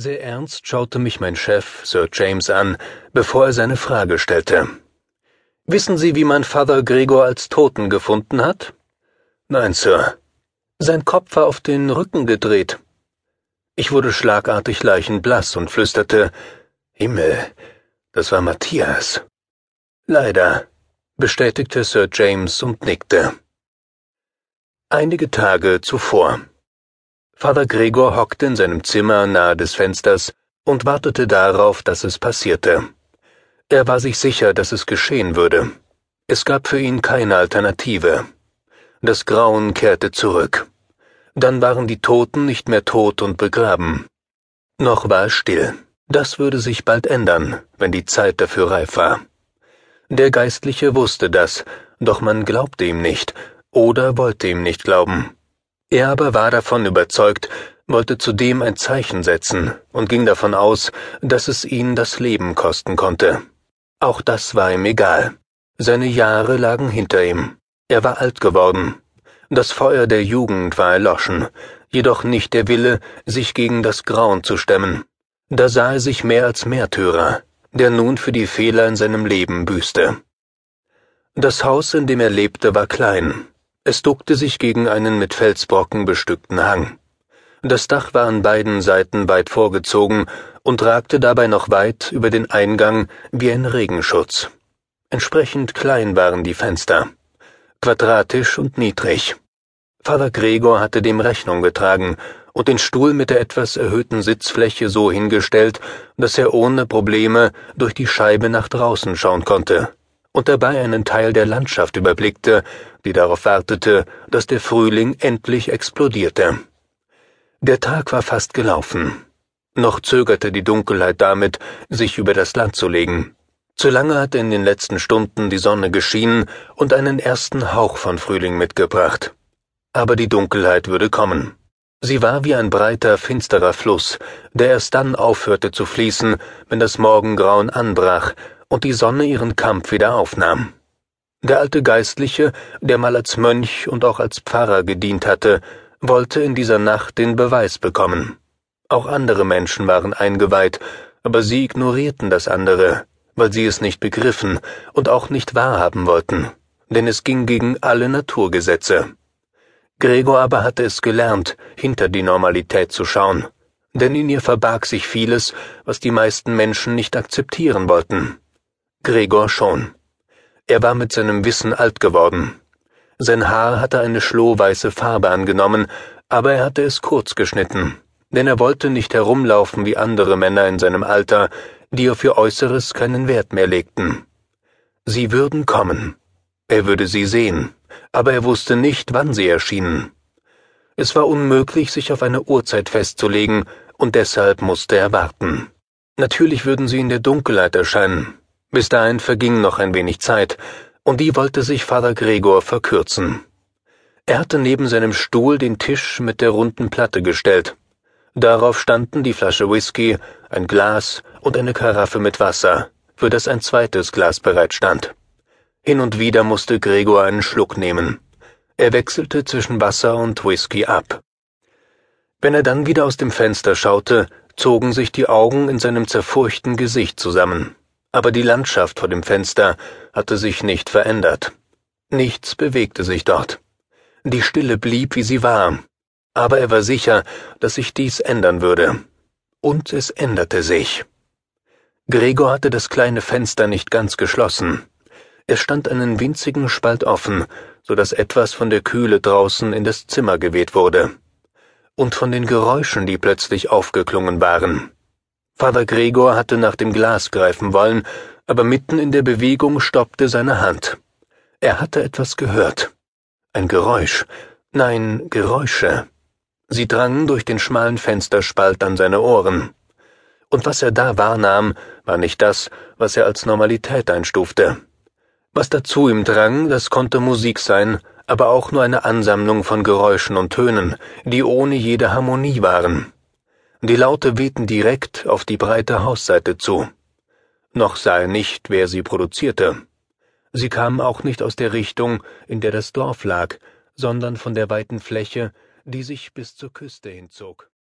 Sehr ernst schaute mich mein Chef, Sir James, an, bevor er seine Frage stellte. Wissen Sie, wie man Father Gregor als Toten gefunden hat? Nein, Sir. Sein Kopf war auf den Rücken gedreht. Ich wurde schlagartig leichenblass und flüsterte Himmel, das war Matthias. Leider, bestätigte Sir James und nickte. Einige Tage zuvor. Vater Gregor hockte in seinem Zimmer nahe des Fensters und wartete darauf, dass es passierte. Er war sich sicher, dass es geschehen würde. Es gab für ihn keine Alternative. Das Grauen kehrte zurück. Dann waren die Toten nicht mehr tot und begraben. Noch war es still. Das würde sich bald ändern, wenn die Zeit dafür reif war. Der Geistliche wusste das, doch man glaubte ihm nicht oder wollte ihm nicht glauben. Er aber war davon überzeugt, wollte zudem ein Zeichen setzen und ging davon aus, dass es ihn das Leben kosten konnte. Auch das war ihm egal. Seine Jahre lagen hinter ihm. Er war alt geworden. Das Feuer der Jugend war erloschen, jedoch nicht der Wille, sich gegen das Grauen zu stemmen. Da sah er sich mehr als Märtyrer, der nun für die Fehler in seinem Leben büßte. Das Haus, in dem er lebte, war klein, es duckte sich gegen einen mit Felsbrocken bestückten Hang. Das Dach war an beiden Seiten weit vorgezogen und ragte dabei noch weit über den Eingang wie ein Regenschutz. Entsprechend klein waren die Fenster, quadratisch und niedrig. Vater Gregor hatte dem Rechnung getragen und den Stuhl mit der etwas erhöhten Sitzfläche so hingestellt, dass er ohne Probleme durch die Scheibe nach draußen schauen konnte und dabei einen Teil der Landschaft überblickte, die darauf wartete, dass der Frühling endlich explodierte. Der Tag war fast gelaufen. Noch zögerte die Dunkelheit damit, sich über das Land zu legen. Zu lange hatte in den letzten Stunden die Sonne geschienen und einen ersten Hauch von Frühling mitgebracht. Aber die Dunkelheit würde kommen. Sie war wie ein breiter, finsterer Fluss, der erst dann aufhörte zu fließen, wenn das Morgengrauen anbrach und die Sonne ihren Kampf wieder aufnahm. Der alte Geistliche, der mal als Mönch und auch als Pfarrer gedient hatte, wollte in dieser Nacht den Beweis bekommen. Auch andere Menschen waren eingeweiht, aber sie ignorierten das andere, weil sie es nicht begriffen und auch nicht wahrhaben wollten, denn es ging gegen alle Naturgesetze. Gregor aber hatte es gelernt, hinter die Normalität zu schauen, denn in ihr verbarg sich vieles, was die meisten Menschen nicht akzeptieren wollten. Gregor schon. Er war mit seinem Wissen alt geworden. Sein Haar hatte eine schlohweiße Farbe angenommen, aber er hatte es kurz geschnitten, denn er wollte nicht herumlaufen wie andere Männer in seinem Alter, die auf ihr Äußeres keinen Wert mehr legten. Sie würden kommen. Er würde sie sehen, aber er wusste nicht, wann sie erschienen. Es war unmöglich, sich auf eine Uhrzeit festzulegen, und deshalb musste er warten. Natürlich würden sie in der Dunkelheit erscheinen, bis dahin verging noch ein wenig Zeit, und die wollte sich Vater Gregor verkürzen. Er hatte neben seinem Stuhl den Tisch mit der runden Platte gestellt. Darauf standen die Flasche Whisky, ein Glas und eine Karaffe mit Wasser, für das ein zweites Glas bereit stand. Hin und wieder musste Gregor einen Schluck nehmen. Er wechselte zwischen Wasser und Whisky ab. Wenn er dann wieder aus dem Fenster schaute, zogen sich die Augen in seinem zerfurchten Gesicht zusammen aber die Landschaft vor dem Fenster hatte sich nicht verändert. Nichts bewegte sich dort. Die Stille blieb, wie sie war, aber er war sicher, dass sich dies ändern würde. Und es änderte sich. Gregor hatte das kleine Fenster nicht ganz geschlossen. Es stand einen winzigen Spalt offen, so dass etwas von der Kühle draußen in das Zimmer geweht wurde. Und von den Geräuschen, die plötzlich aufgeklungen waren. Vater Gregor hatte nach dem Glas greifen wollen, aber mitten in der Bewegung stoppte seine Hand. Er hatte etwas gehört. Ein Geräusch. Nein, Geräusche. Sie drangen durch den schmalen Fensterspalt an seine Ohren. Und was er da wahrnahm, war nicht das, was er als Normalität einstufte. Was dazu ihm drang, das konnte Musik sein, aber auch nur eine Ansammlung von Geräuschen und Tönen, die ohne jede Harmonie waren. Die Laute wehten direkt auf die breite Hausseite zu. Noch sah er nicht, wer sie produzierte. Sie kamen auch nicht aus der Richtung, in der das Dorf lag, sondern von der weiten Fläche, die sich bis zur Küste hinzog.